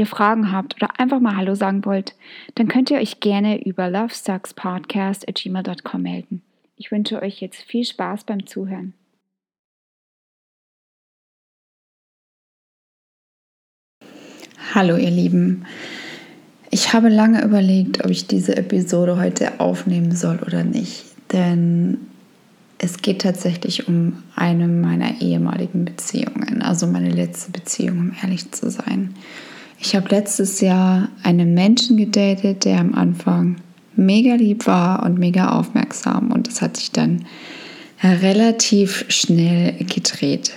ihr Fragen habt oder einfach mal Hallo sagen wollt, dann könnt ihr euch gerne über lovesuckspodcast.gmail.com melden. Ich wünsche euch jetzt viel Spaß beim Zuhören. Hallo ihr Lieben. Ich habe lange überlegt, ob ich diese Episode heute aufnehmen soll oder nicht, denn es geht tatsächlich um eine meiner ehemaligen Beziehungen, also meine letzte Beziehung, um ehrlich zu sein. Ich habe letztes Jahr einen Menschen gedatet, der am Anfang mega lieb war und mega aufmerksam und es hat sich dann relativ schnell gedreht.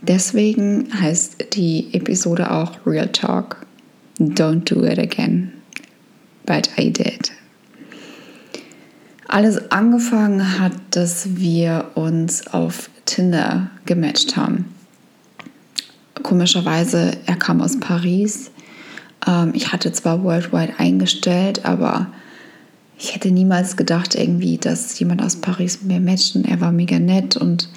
Deswegen heißt die Episode auch Real Talk. Don't do it again. But I did. Alles angefangen hat, dass wir uns auf Tinder gematcht haben komischerweise, er kam aus Paris. Ähm, ich hatte zwar Worldwide eingestellt, aber ich hätte niemals gedacht, irgendwie, dass jemand aus Paris mit mir matcht. Und er war mega nett und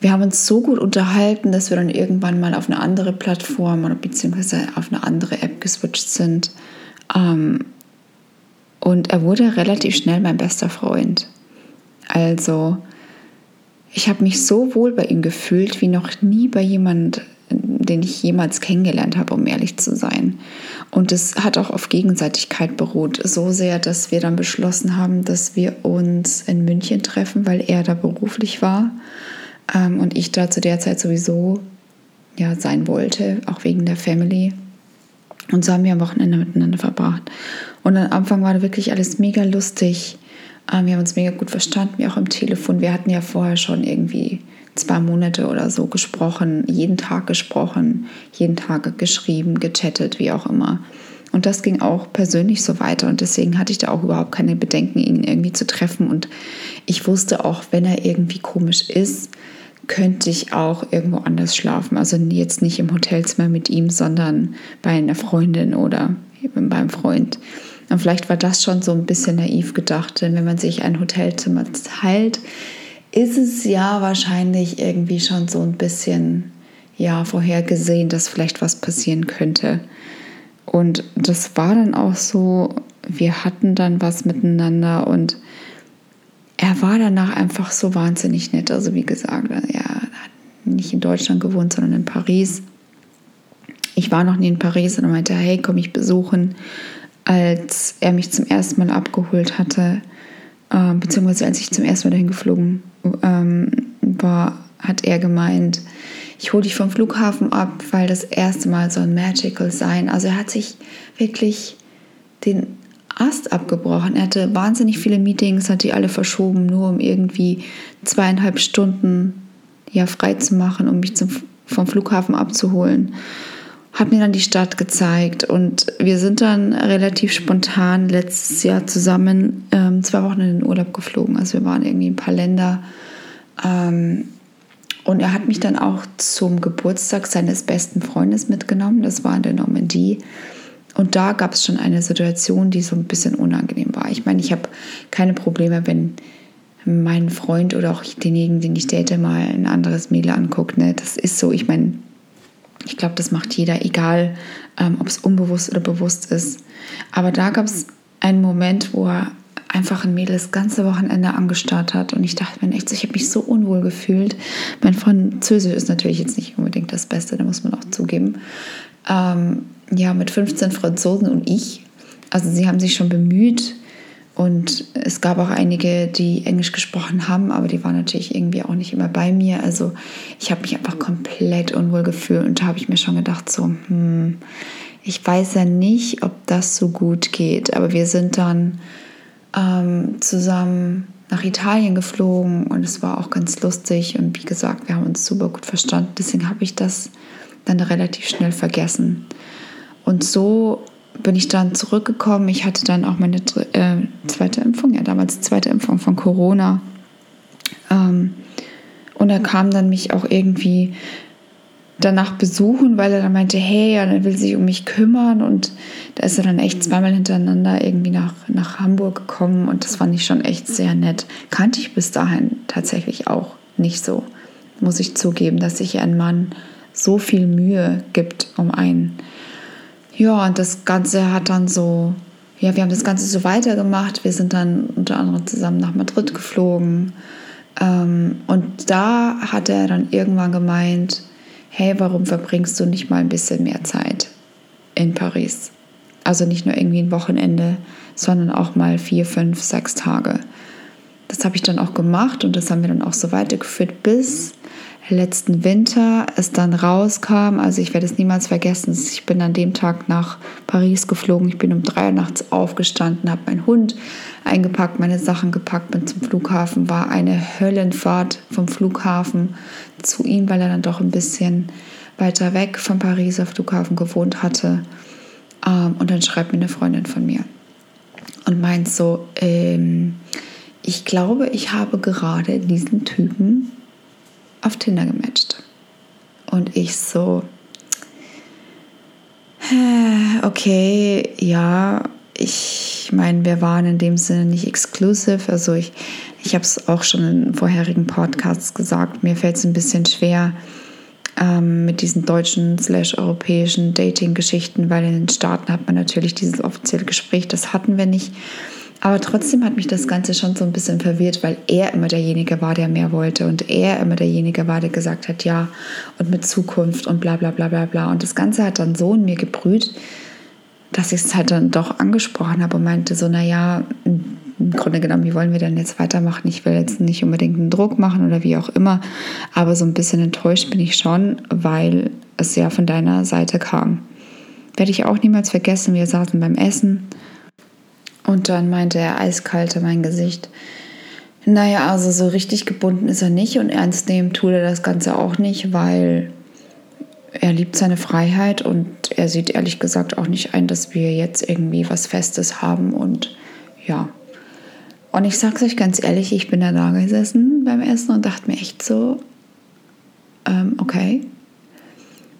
wir haben uns so gut unterhalten, dass wir dann irgendwann mal auf eine andere Plattform oder beziehungsweise auf eine andere App geswitcht sind. Ähm, und er wurde relativ schnell mein bester Freund. Also ich habe mich so wohl bei ihm gefühlt wie noch nie bei jemand, den ich jemals kennengelernt habe, um ehrlich zu sein. Und es hat auch auf Gegenseitigkeit beruht. So sehr, dass wir dann beschlossen haben, dass wir uns in München treffen, weil er da beruflich war ähm, und ich da zu der Zeit sowieso ja, sein wollte, auch wegen der Family. Und so haben wir am Wochenende miteinander verbracht. Und am Anfang war wirklich alles mega lustig. Ähm, wir haben uns mega gut verstanden, wie auch am Telefon. Wir hatten ja vorher schon irgendwie zwei Monate oder so gesprochen, jeden Tag gesprochen, jeden Tag geschrieben, gechattet, wie auch immer. Und das ging auch persönlich so weiter und deswegen hatte ich da auch überhaupt keine Bedenken, ihn irgendwie zu treffen. Und ich wusste auch, wenn er irgendwie komisch ist, könnte ich auch irgendwo anders schlafen. Also jetzt nicht im Hotelzimmer mit ihm, sondern bei einer Freundin oder eben beim Freund. Und vielleicht war das schon so ein bisschen naiv gedacht, denn wenn man sich ein Hotelzimmer teilt, ist es ja wahrscheinlich irgendwie schon so ein bisschen ja vorhergesehen, dass vielleicht was passieren könnte. Und das war dann auch so, wir hatten dann was miteinander und er war danach einfach so wahnsinnig nett. Also wie gesagt, er hat nicht in Deutschland gewohnt, sondern in Paris. Ich war noch nie in Paris und er meinte, hey, komm ich besuchen als er mich zum ersten Mal abgeholt hatte, äh, beziehungsweise als ich zum ersten Mal dahin geflogen ähm, war, hat er gemeint, ich hole dich vom Flughafen ab, weil das erste Mal so ein Magical sein. Also er hat sich wirklich den Ast abgebrochen. Er hatte wahnsinnig viele Meetings, hat die alle verschoben, nur um irgendwie zweieinhalb Stunden ja, frei zu machen, um mich zum, vom Flughafen abzuholen hat mir dann die Stadt gezeigt und wir sind dann relativ spontan letztes Jahr zusammen ähm, zwei Wochen in den Urlaub geflogen. Also wir waren irgendwie ein paar Länder. Ähm, und er hat mich dann auch zum Geburtstag seines besten Freundes mitgenommen. Das war in der Normandie. Und da gab es schon eine Situation, die so ein bisschen unangenehm war. Ich meine, ich habe keine Probleme, wenn mein Freund oder auch denjenigen, den ich date, mal ein anderes Mädel anguckt. Ne? Das ist so. Ich meine, ich glaube, das macht jeder, egal ähm, ob es unbewusst oder bewusst ist. Aber da gab es einen Moment, wo er einfach ein Mädel das ganze Wochenende angestarrt hat und ich dachte mir echt, ich habe mich so unwohl gefühlt. Mein Französisch ist natürlich jetzt nicht unbedingt das Beste, da muss man auch zugeben. Ähm, ja, mit 15 Franzosen und ich. Also sie haben sich schon bemüht, und es gab auch einige, die Englisch gesprochen haben, aber die waren natürlich irgendwie auch nicht immer bei mir. Also ich habe mich einfach komplett unwohl gefühlt und da habe ich mir schon gedacht, so, hm, ich weiß ja nicht, ob das so gut geht. Aber wir sind dann ähm, zusammen nach Italien geflogen und es war auch ganz lustig. Und wie gesagt, wir haben uns super gut verstanden. Deswegen habe ich das dann relativ schnell vergessen. Und so bin ich dann zurückgekommen. Ich hatte dann auch meine äh, zweite Impfung, ja damals zweite Impfung von Corona. Ähm, und er kam dann mich auch irgendwie danach besuchen, weil er dann meinte, hey, er will sich um mich kümmern. Und da ist er dann echt zweimal hintereinander irgendwie nach, nach Hamburg gekommen. Und das fand ich schon echt sehr nett. Kannte ich bis dahin tatsächlich auch nicht so, muss ich zugeben, dass sich ein Mann so viel Mühe gibt um einen. Ja, und das Ganze hat dann so, ja, wir haben das Ganze so weitergemacht. Wir sind dann unter anderem zusammen nach Madrid geflogen. Ähm, und da hat er dann irgendwann gemeint, hey, warum verbringst du nicht mal ein bisschen mehr Zeit in Paris? Also nicht nur irgendwie ein Wochenende, sondern auch mal vier, fünf, sechs Tage. Das habe ich dann auch gemacht und das haben wir dann auch so weitergeführt, bis letzten Winter es dann rauskam. Also ich werde es niemals vergessen. Ich bin an dem Tag nach Paris geflogen. Ich bin um drei Uhr nachts aufgestanden, habe meinen Hund eingepackt, meine Sachen gepackt, bin zum Flughafen. War eine Höllenfahrt vom Flughafen zu ihm, weil er dann doch ein bisschen weiter weg vom Pariser Flughafen gewohnt hatte. Ähm, und dann schreibt mir eine Freundin von mir und meint so, ähm, ich glaube, ich habe gerade diesen Typen auf Tinder gematcht. Und ich so, okay, ja, ich meine, wir waren in dem Sinne nicht exclusive. Also ich, ich habe es auch schon in vorherigen Podcasts gesagt, mir fällt es ein bisschen schwer ähm, mit diesen deutschen slash europäischen Dating-Geschichten, weil in den Staaten hat man natürlich dieses offizielle Gespräch, das hatten wir nicht. Aber trotzdem hat mich das Ganze schon so ein bisschen verwirrt, weil er immer derjenige war, der mehr wollte und er immer derjenige war, der gesagt hat, ja, und mit Zukunft und bla bla bla bla bla. Und das Ganze hat dann so in mir gebrüht, dass ich es halt dann doch angesprochen habe und meinte so, naja, im Grunde genommen, wie wollen wir denn jetzt weitermachen? Ich will jetzt nicht unbedingt einen Druck machen oder wie auch immer, aber so ein bisschen enttäuscht bin ich schon, weil es ja von deiner Seite kam. Werde ich auch niemals vergessen, wir saßen beim Essen und dann meinte er eiskalt in mein Gesicht, naja, also so richtig gebunden ist er nicht und ernst nehmen tut er das Ganze auch nicht, weil er liebt seine Freiheit und er sieht ehrlich gesagt auch nicht ein, dass wir jetzt irgendwie was Festes haben und ja. Und ich sag's euch ganz ehrlich, ich bin da da gesessen beim Essen und dachte mir echt so, ähm, okay.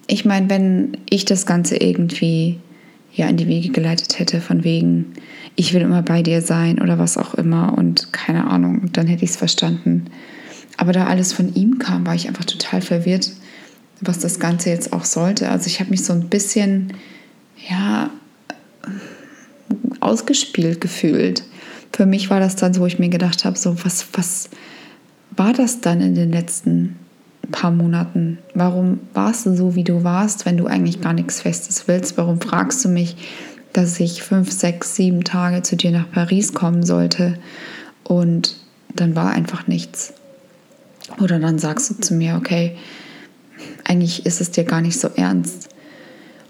Ich meine, wenn ich das Ganze irgendwie ja in die Wege geleitet hätte, von wegen, ich will immer bei dir sein oder was auch immer und keine Ahnung, dann hätte ich es verstanden. Aber da alles von ihm kam, war ich einfach total verwirrt, was das Ganze jetzt auch sollte. Also ich habe mich so ein bisschen, ja, ausgespielt gefühlt. Für mich war das dann so, wo ich mir gedacht habe, so was, was war das dann in den letzten paar Monaten? Warum warst du so, wie du warst, wenn du eigentlich gar nichts Festes willst? Warum fragst du mich, dass ich fünf, sechs, sieben Tage zu dir nach Paris kommen sollte und dann war einfach nichts? Oder dann sagst du zu mir, okay, eigentlich ist es dir gar nicht so ernst.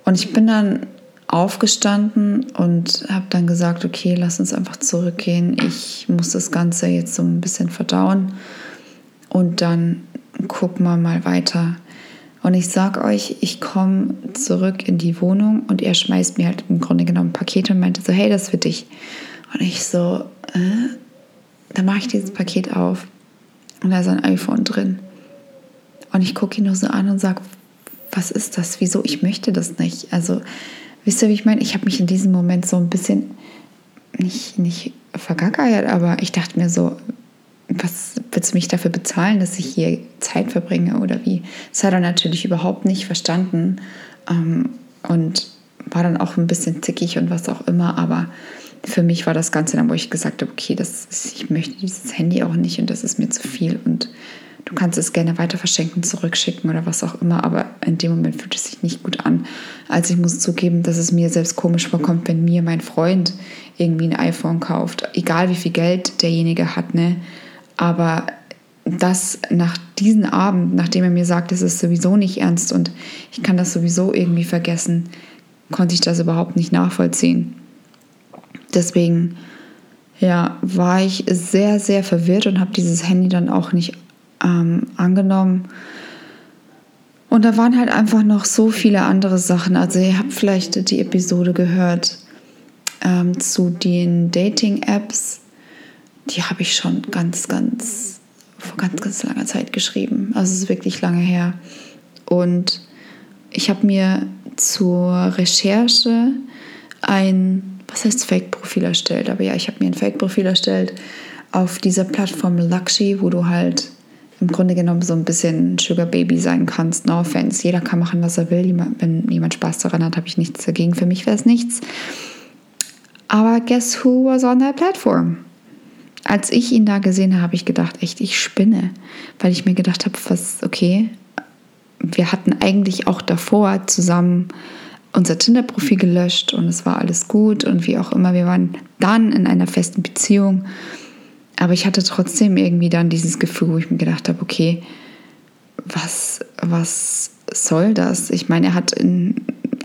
Und ich bin dann aufgestanden und habe dann gesagt, okay, lass uns einfach zurückgehen. Ich muss das Ganze jetzt so ein bisschen verdauen und dann gucken wir mal weiter. Und ich sag euch, ich komme zurück in die Wohnung und er schmeißt mir halt im Grunde genommen ein Paket und meinte so, hey, das ist für dich. Und ich so, äh? dann mache ich dieses Paket auf und da ist ein iPhone drin. Und ich gucke ihn nur so an und sage, was ist das? Wieso? Ich möchte das nicht. Also, wisst ihr, wie ich meine? Ich habe mich in diesem Moment so ein bisschen nicht, nicht vergackeiert, aber ich dachte mir so, was willst du mich dafür bezahlen, dass ich hier Zeit verbringe oder wie? Das hat er natürlich überhaupt nicht verstanden ähm, und war dann auch ein bisschen zickig und was auch immer, aber für mich war das Ganze dann, wo ich gesagt habe, okay, das ist, ich möchte dieses Handy auch nicht und das ist mir zu viel und du kannst es gerne weiter verschenken, zurückschicken oder was auch immer, aber in dem Moment fühlt es sich nicht gut an. Also ich muss zugeben, dass es mir selbst komisch vorkommt, wenn mir mein Freund irgendwie ein iPhone kauft, egal wie viel Geld derjenige hat, ne? Aber das nach diesem Abend, nachdem er mir sagt, es ist sowieso nicht ernst und ich kann das sowieso irgendwie vergessen, konnte ich das überhaupt nicht nachvollziehen. Deswegen ja, war ich sehr, sehr verwirrt und habe dieses Handy dann auch nicht ähm, angenommen. Und da waren halt einfach noch so viele andere Sachen. Also ihr habt vielleicht die Episode gehört Ähm, zu den Dating-Apps, die habe ich schon ganz, ganz vor ganz, ganz langer Zeit geschrieben. Also es ist wirklich lange her. Und ich habe mir zur Recherche ein, was heißt Fake-Profil erstellt? Aber ja, ich habe mir ein Fake-Profil erstellt auf dieser Plattform Luxy, wo du halt im Grunde genommen so ein bisschen Sugar Baby sein kannst. No offense. Jeder kann machen, was er will. Wenn jemand Spaß daran hat, habe ich nichts dagegen. Für mich wäre es nichts. Aber guess who was on that platform? Als ich ihn da gesehen habe, habe ich gedacht, echt, ich spinne. Weil ich mir gedacht habe, was, okay, wir hatten eigentlich auch davor zusammen unser Tinder-Profil gelöscht und es war alles gut und wie auch immer. Wir waren dann in einer festen Beziehung aber ich hatte trotzdem irgendwie dann dieses Gefühl, wo ich mir gedacht habe, okay, was, was soll das? Ich meine, er hat in,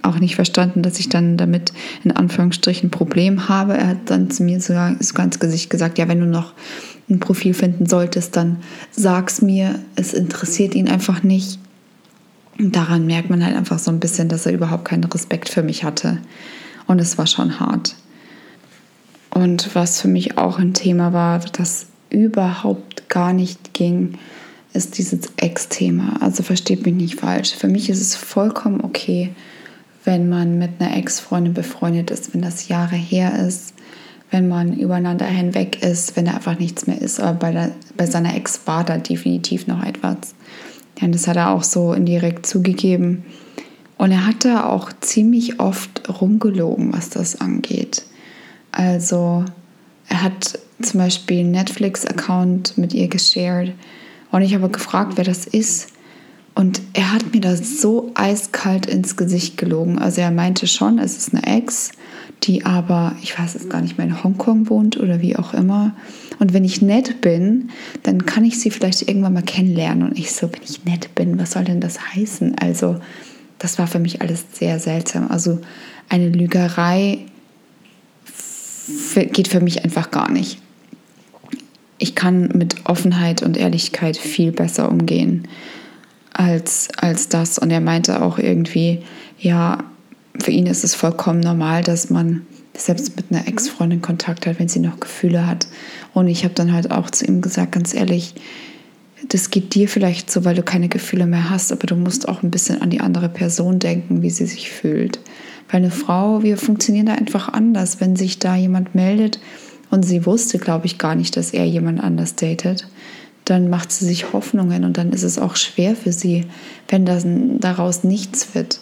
auch nicht verstanden, dass ich dann damit in Anführungsstrichen ein Problem habe. Er hat dann zu mir sogar, sogar ins Gesicht gesagt, ja, wenn du noch ein Profil finden solltest, dann sag's mir, es interessiert ihn einfach nicht. Und daran merkt man halt einfach so ein bisschen, dass er überhaupt keinen Respekt für mich hatte. Und es war schon hart. Und was für mich auch ein Thema war, das überhaupt gar nicht ging, ist dieses Ex-Thema. Also versteht mich nicht falsch. Für mich ist es vollkommen okay, wenn man mit einer Ex-Freundin befreundet ist, wenn das Jahre her ist, wenn man übereinander hinweg ist, wenn da einfach nichts mehr ist. Aber bei, der, bei seiner Ex war da definitiv noch etwas. Ja, das hat er auch so indirekt zugegeben. Und er hat da auch ziemlich oft rumgelogen, was das angeht. Also er hat zum Beispiel einen Netflix-Account mit ihr geshared und ich habe gefragt, wer das ist. Und er hat mir das so eiskalt ins Gesicht gelogen. Also er meinte schon, es ist eine Ex, die aber, ich weiß es gar nicht mehr, in Hongkong wohnt oder wie auch immer. Und wenn ich nett bin, dann kann ich sie vielleicht irgendwann mal kennenlernen. Und ich so, wenn ich nett bin, was soll denn das heißen? Also das war für mich alles sehr seltsam. Also eine Lügerei geht für mich einfach gar nicht. Ich kann mit Offenheit und Ehrlichkeit viel besser umgehen als, als das. Und er meinte auch irgendwie, ja, für ihn ist es vollkommen normal, dass man selbst mit einer Ex-Freundin Kontakt hat, wenn sie noch Gefühle hat. Und ich habe dann halt auch zu ihm gesagt, ganz ehrlich, das geht dir vielleicht so, weil du keine Gefühle mehr hast, aber du musst auch ein bisschen an die andere Person denken, wie sie sich fühlt. Weil eine Frau, wir funktionieren da einfach anders. Wenn sich da jemand meldet und sie wusste, glaube ich, gar nicht, dass er jemand anders datet, dann macht sie sich Hoffnungen und dann ist es auch schwer für sie, wenn das, daraus nichts wird.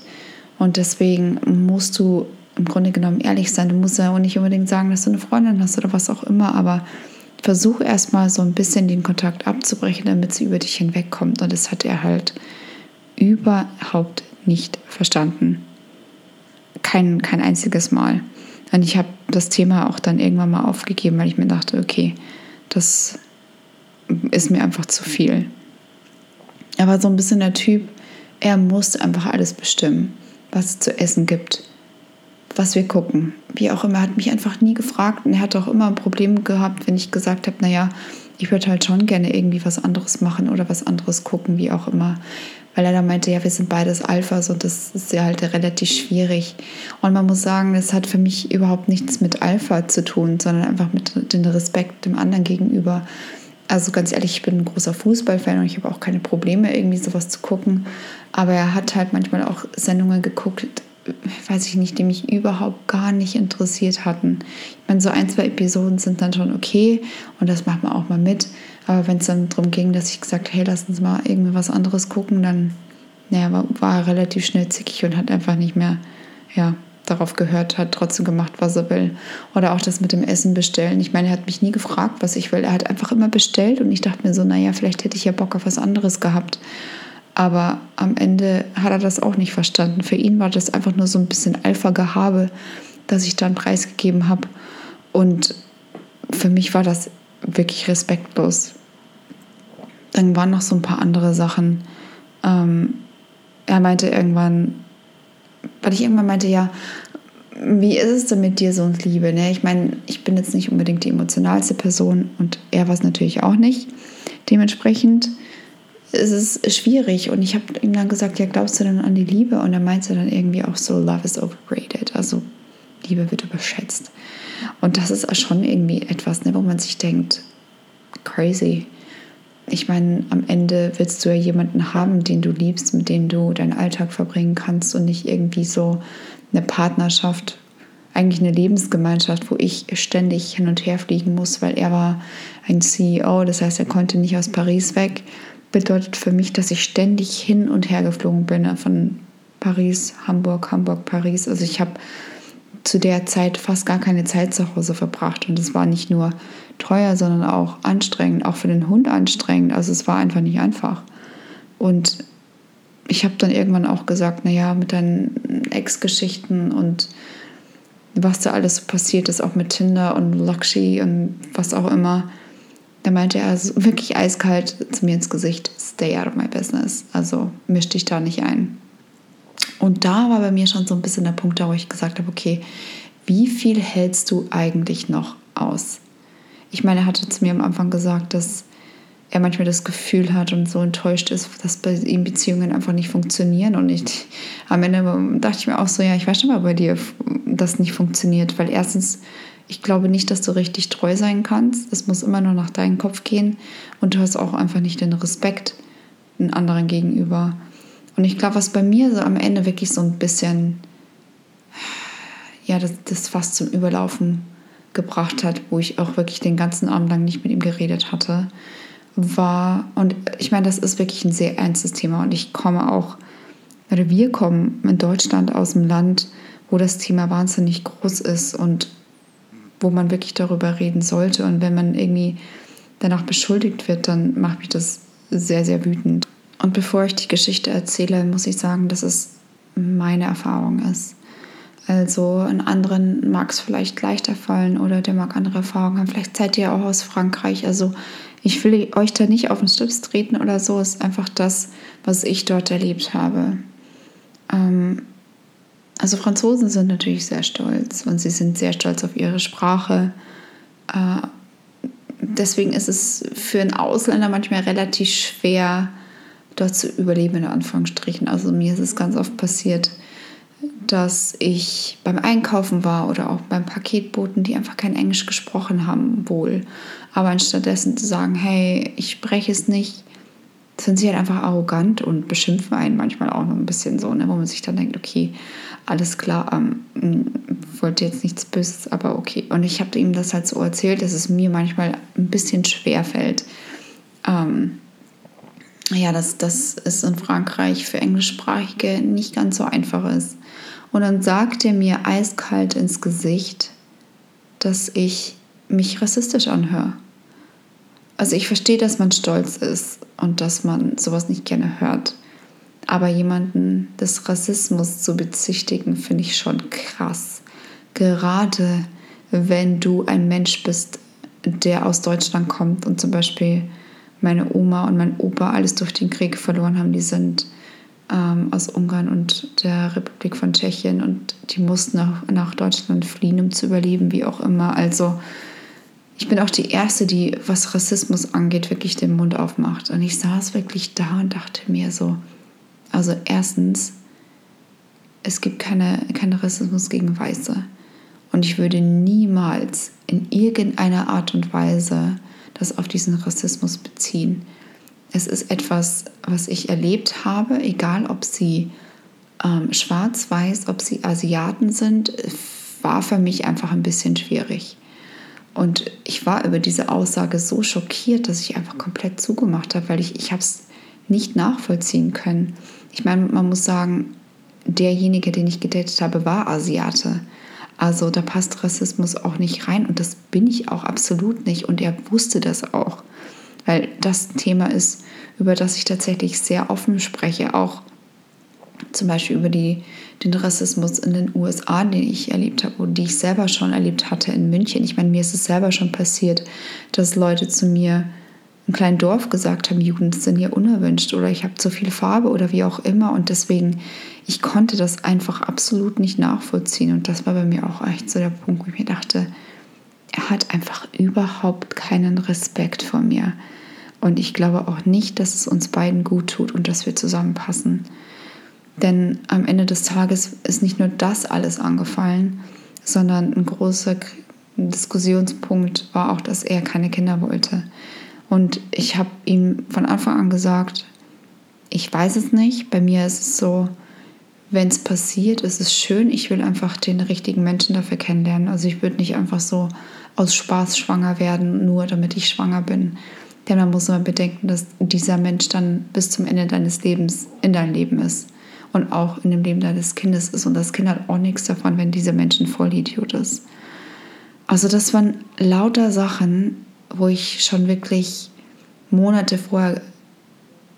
Und deswegen musst du im Grunde genommen ehrlich sein. Du musst ja auch nicht unbedingt sagen, dass du eine Freundin hast oder was auch immer, aber versuch erstmal so ein bisschen den Kontakt abzubrechen, damit sie über dich hinwegkommt. Und das hat er halt überhaupt nicht verstanden kein, kein einziges Mal. Und ich habe das Thema auch dann irgendwann mal aufgegeben, weil ich mir dachte, okay, das ist mir einfach zu viel. Er war so ein bisschen der Typ, er muss einfach alles bestimmen, was es zu essen gibt, was wir gucken. Wie auch immer, er hat mich einfach nie gefragt und er hat auch immer ein Problem gehabt, wenn ich gesagt habe, naja, ich würde halt schon gerne irgendwie was anderes machen oder was anderes gucken, wie auch immer weil er da meinte, ja, wir sind beides Alphas und das ist ja halt relativ schwierig. Und man muss sagen, das hat für mich überhaupt nichts mit Alpha zu tun, sondern einfach mit dem Respekt dem anderen gegenüber. Also ganz ehrlich, ich bin ein großer Fußballfan und ich habe auch keine Probleme, irgendwie sowas zu gucken. Aber er hat halt manchmal auch Sendungen geguckt, weiß ich nicht, die mich überhaupt gar nicht interessiert hatten. Ich meine, so ein, zwei Episoden sind dann schon okay und das macht man auch mal mit. Aber wenn es dann darum ging, dass ich gesagt habe, hey, lass uns mal irgendwie was anderes gucken, dann ja, war, war er relativ schnell zickig und hat einfach nicht mehr ja, darauf gehört, hat trotzdem gemacht, was er will. Oder auch das mit dem Essen bestellen. Ich meine, er hat mich nie gefragt, was ich will. Er hat einfach immer bestellt und ich dachte mir so, naja, vielleicht hätte ich ja Bock auf was anderes gehabt. Aber am Ende hat er das auch nicht verstanden. Für ihn war das einfach nur so ein bisschen Alpha-Gehabe, das ich dann preisgegeben habe. Und für mich war das wirklich respektlos. Dann waren noch so ein paar andere Sachen. Ähm, er meinte irgendwann, weil ich irgendwann meinte, ja, wie ist es denn mit dir so und Liebe? Ne? Ich meine, ich bin jetzt nicht unbedingt die emotionalste Person und er war es natürlich auch nicht. Dementsprechend ist es schwierig und ich habe ihm dann gesagt, ja, glaubst du denn an die Liebe? Und er meinte dann irgendwie auch so, Love is overrated. Also Liebe wird überschätzt. Und das ist schon irgendwie etwas, ne, wo man sich denkt, crazy. Ich meine, am Ende willst du ja jemanden haben, den du liebst, mit dem du deinen Alltag verbringen kannst und nicht irgendwie so eine Partnerschaft, eigentlich eine Lebensgemeinschaft, wo ich ständig hin und her fliegen muss, weil er war ein CEO, das heißt, er konnte nicht aus Paris weg. Bedeutet für mich, dass ich ständig hin und her geflogen bin, ne, von Paris, Hamburg, Hamburg, Paris. Also ich habe zu der Zeit fast gar keine Zeit zu Hause verbracht und es war nicht nur teuer, sondern auch anstrengend, auch für den Hund anstrengend. Also es war einfach nicht einfach. Und ich habe dann irgendwann auch gesagt, naja, mit deinen Ex-Geschichten und was da alles passiert ist, auch mit Tinder und Lakshi und was auch immer, da meinte er also wirklich eiskalt zu mir ins Gesicht, stay out of my business. Also misch dich da nicht ein. Und da war bei mir schon so ein bisschen der Punkt, da wo ich gesagt habe, okay, wie viel hältst du eigentlich noch aus? Ich meine, er hatte zu mir am Anfang gesagt, dass er manchmal das Gefühl hat und so enttäuscht ist, dass bei ihm Beziehungen einfach nicht funktionieren. Und ich, am Ende dachte ich mir auch so, ja, ich weiß schon mal bei dir, das nicht funktioniert. Weil erstens, ich glaube nicht, dass du richtig treu sein kannst. Es muss immer nur nach deinem Kopf gehen. Und du hast auch einfach nicht den Respekt den anderen gegenüber. Und ich glaube, was bei mir so am Ende wirklich so ein bisschen, ja, das, das fast zum Überlaufen gebracht hat, wo ich auch wirklich den ganzen Abend lang nicht mit ihm geredet hatte, war, und ich meine, das ist wirklich ein sehr ernstes Thema und ich komme auch, oder wir kommen in Deutschland aus dem Land, wo das Thema wahnsinnig groß ist und wo man wirklich darüber reden sollte. Und wenn man irgendwie danach beschuldigt wird, dann macht mich das sehr, sehr wütend. Und bevor ich die Geschichte erzähle, muss ich sagen, dass es meine Erfahrung ist. Also in anderen mag es vielleicht leichter fallen oder der mag andere Erfahrungen haben. Vielleicht seid ihr auch aus Frankreich. Also ich will euch da nicht auf den Stips treten oder so. Es ist einfach das, was ich dort erlebt habe. Ähm, also Franzosen sind natürlich sehr stolz und sie sind sehr stolz auf ihre Sprache. Äh, deswegen ist es für einen Ausländer manchmal relativ schwer, dort zu überleben, in Anführungsstrichen. Also mir ist es ganz oft passiert, dass ich beim Einkaufen war oder auch beim Paketboten, die einfach kein Englisch gesprochen haben, wohl. Aber anstattdessen zu sagen, hey, ich spreche es nicht, sind sie halt einfach arrogant und beschimpfen einen manchmal auch noch ein bisschen so, ne, wo man sich dann denkt, okay, alles klar, ähm, wollte jetzt nichts Böses, aber okay. Und ich habe ihm das halt so erzählt, dass es mir manchmal ein bisschen schwer fällt, ähm, ja, dass, dass es in Frankreich für Englischsprachige nicht ganz so einfach ist. Und dann sagt er mir eiskalt ins Gesicht, dass ich mich rassistisch anhöre. Also ich verstehe, dass man stolz ist und dass man sowas nicht gerne hört. Aber jemanden des Rassismus zu bezichtigen, finde ich schon krass. Gerade wenn du ein Mensch bist, der aus Deutschland kommt und zum Beispiel meine Oma und mein Opa alles durch den Krieg verloren haben. Die sind ähm, aus Ungarn und der Republik von Tschechien und die mussten nach, nach Deutschland fliehen, um zu überleben, wie auch immer. Also ich bin auch die Erste, die, was Rassismus angeht, wirklich den Mund aufmacht. Und ich saß wirklich da und dachte mir so, also erstens, es gibt keine, keinen Rassismus gegen Weiße. Und ich würde niemals in irgendeiner Art und Weise das auf diesen Rassismus beziehen. Es ist etwas, was ich erlebt habe, egal ob sie ähm, schwarz, weiß, ob sie Asiaten sind, war für mich einfach ein bisschen schwierig. Und ich war über diese Aussage so schockiert, dass ich einfach komplett zugemacht habe, weil ich, ich habe es nicht nachvollziehen können. Ich meine, man muss sagen, derjenige, den ich gedatet habe, war Asiate. Also da passt Rassismus auch nicht rein und das bin ich auch absolut nicht und er wusste das auch, weil das ein Thema ist, über das ich tatsächlich sehr offen spreche, auch zum Beispiel über die, den Rassismus in den USA, den ich erlebt habe und die ich selber schon erlebt hatte in München. Ich meine, mir ist es selber schon passiert, dass Leute zu mir im kleinen Dorf gesagt haben, Jugend sind hier unerwünscht oder ich habe zu viel Farbe oder wie auch immer. Und deswegen, ich konnte das einfach absolut nicht nachvollziehen. Und das war bei mir auch echt so der Punkt, wo ich mir dachte, er hat einfach überhaupt keinen Respekt vor mir. Und ich glaube auch nicht, dass es uns beiden gut tut und dass wir zusammenpassen. Denn am Ende des Tages ist nicht nur das alles angefallen, sondern ein großer Diskussionspunkt war auch, dass er keine Kinder wollte. Und ich habe ihm von Anfang an gesagt, ich weiß es nicht. Bei mir ist es so, wenn es passiert, ist es schön. Ich will einfach den richtigen Menschen dafür kennenlernen. Also ich würde nicht einfach so aus Spaß schwanger werden, nur damit ich schwanger bin. Denn man muss immer bedenken, dass dieser Mensch dann bis zum Ende deines Lebens in deinem Leben ist und auch in dem Leben deines Kindes ist. Und das Kind hat auch nichts davon, wenn dieser Mensch ein Vollidiot ist. Also das waren lauter Sachen, wo ich schon wirklich Monate vorher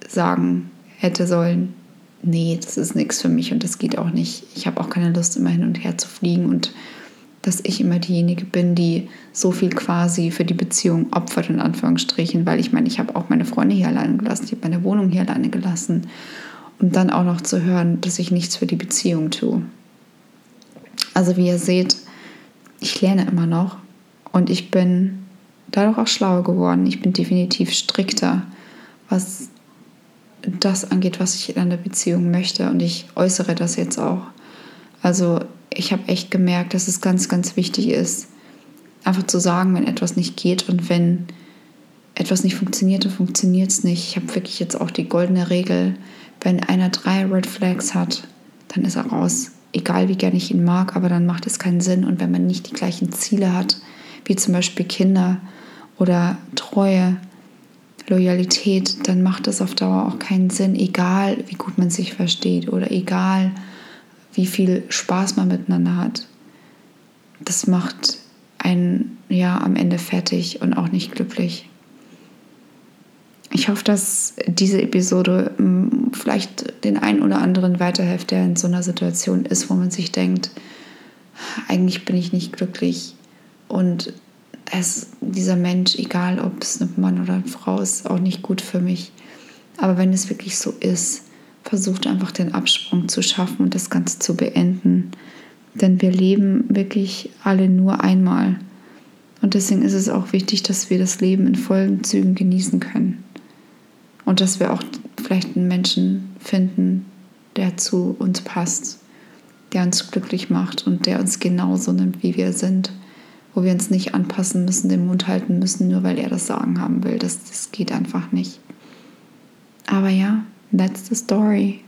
sagen hätte sollen, nee, das ist nichts für mich und das geht auch nicht. Ich habe auch keine Lust, immer hin und her zu fliegen und dass ich immer diejenige bin, die so viel quasi für die Beziehung opfert, in Anführungsstrichen, weil ich meine, ich habe auch meine Freunde hier alleine gelassen, ich habe meine Wohnung hier alleine gelassen. Und dann auch noch zu hören, dass ich nichts für die Beziehung tue. Also wie ihr seht, ich lerne immer noch und ich bin dadurch auch schlauer geworden. Ich bin definitiv strikter, was das angeht, was ich in einer Beziehung möchte. Und ich äußere das jetzt auch. Also ich habe echt gemerkt, dass es ganz, ganz wichtig ist, einfach zu sagen, wenn etwas nicht geht und wenn etwas nicht funktioniert, dann funktioniert es nicht. Ich habe wirklich jetzt auch die goldene Regel, wenn einer drei Red Flags hat, dann ist er raus. Egal wie gern ich ihn mag, aber dann macht es keinen Sinn. Und wenn man nicht die gleichen Ziele hat, wie zum Beispiel Kinder oder Treue, Loyalität, dann macht es auf Dauer auch keinen Sinn, egal wie gut man sich versteht oder egal wie viel Spaß man miteinander hat. Das macht einen ja am Ende fertig und auch nicht glücklich. Ich hoffe, dass diese Episode hm, vielleicht den einen oder anderen weiterhilft, der in so einer Situation ist, wo man sich denkt, eigentlich bin ich nicht glücklich und es, dieser Mensch, egal ob es ein Mann oder eine Frau ist, auch nicht gut für mich. Aber wenn es wirklich so ist, versucht einfach den Absprung zu schaffen und das Ganze zu beenden. Denn wir leben wirklich alle nur einmal. Und deswegen ist es auch wichtig, dass wir das Leben in vollen Zügen genießen können. Und dass wir auch vielleicht einen Menschen finden, der zu uns passt, der uns glücklich macht und der uns genauso nimmt, wie wir sind wo wir uns nicht anpassen müssen, den Mund halten müssen, nur weil er das Sagen haben will. Das, das geht einfach nicht. Aber ja, that's the story.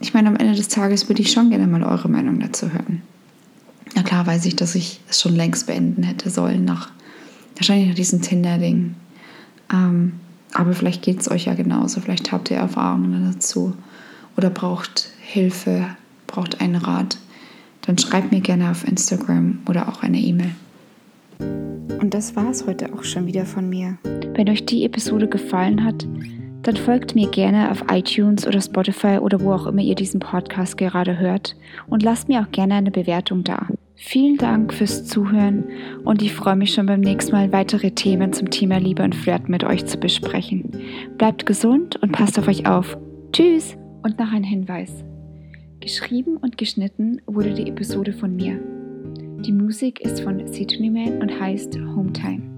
Ich meine, am Ende des Tages würde ich schon gerne mal eure Meinung dazu hören. Na klar weiß ich, dass ich es schon längst beenden hätte sollen, nach wahrscheinlich nach diesem Tinder-Ding. Ähm, aber vielleicht geht es euch ja genauso. Vielleicht habt ihr Erfahrungen dazu oder braucht Hilfe, braucht einen Rat dann schreibt mir gerne auf Instagram oder auch eine E-Mail. Und das war es heute auch schon wieder von mir. Wenn euch die Episode gefallen hat, dann folgt mir gerne auf iTunes oder Spotify oder wo auch immer ihr diesen Podcast gerade hört und lasst mir auch gerne eine Bewertung da. Vielen Dank fürs Zuhören und ich freue mich schon beim nächsten Mal weitere Themen zum Thema Liebe und Flirt mit euch zu besprechen. Bleibt gesund und passt auf euch auf. Tschüss! Und noch ein Hinweis. Geschrieben und geschnitten wurde die Episode von mir. Die Musik ist von Sidney Man und heißt Hometime.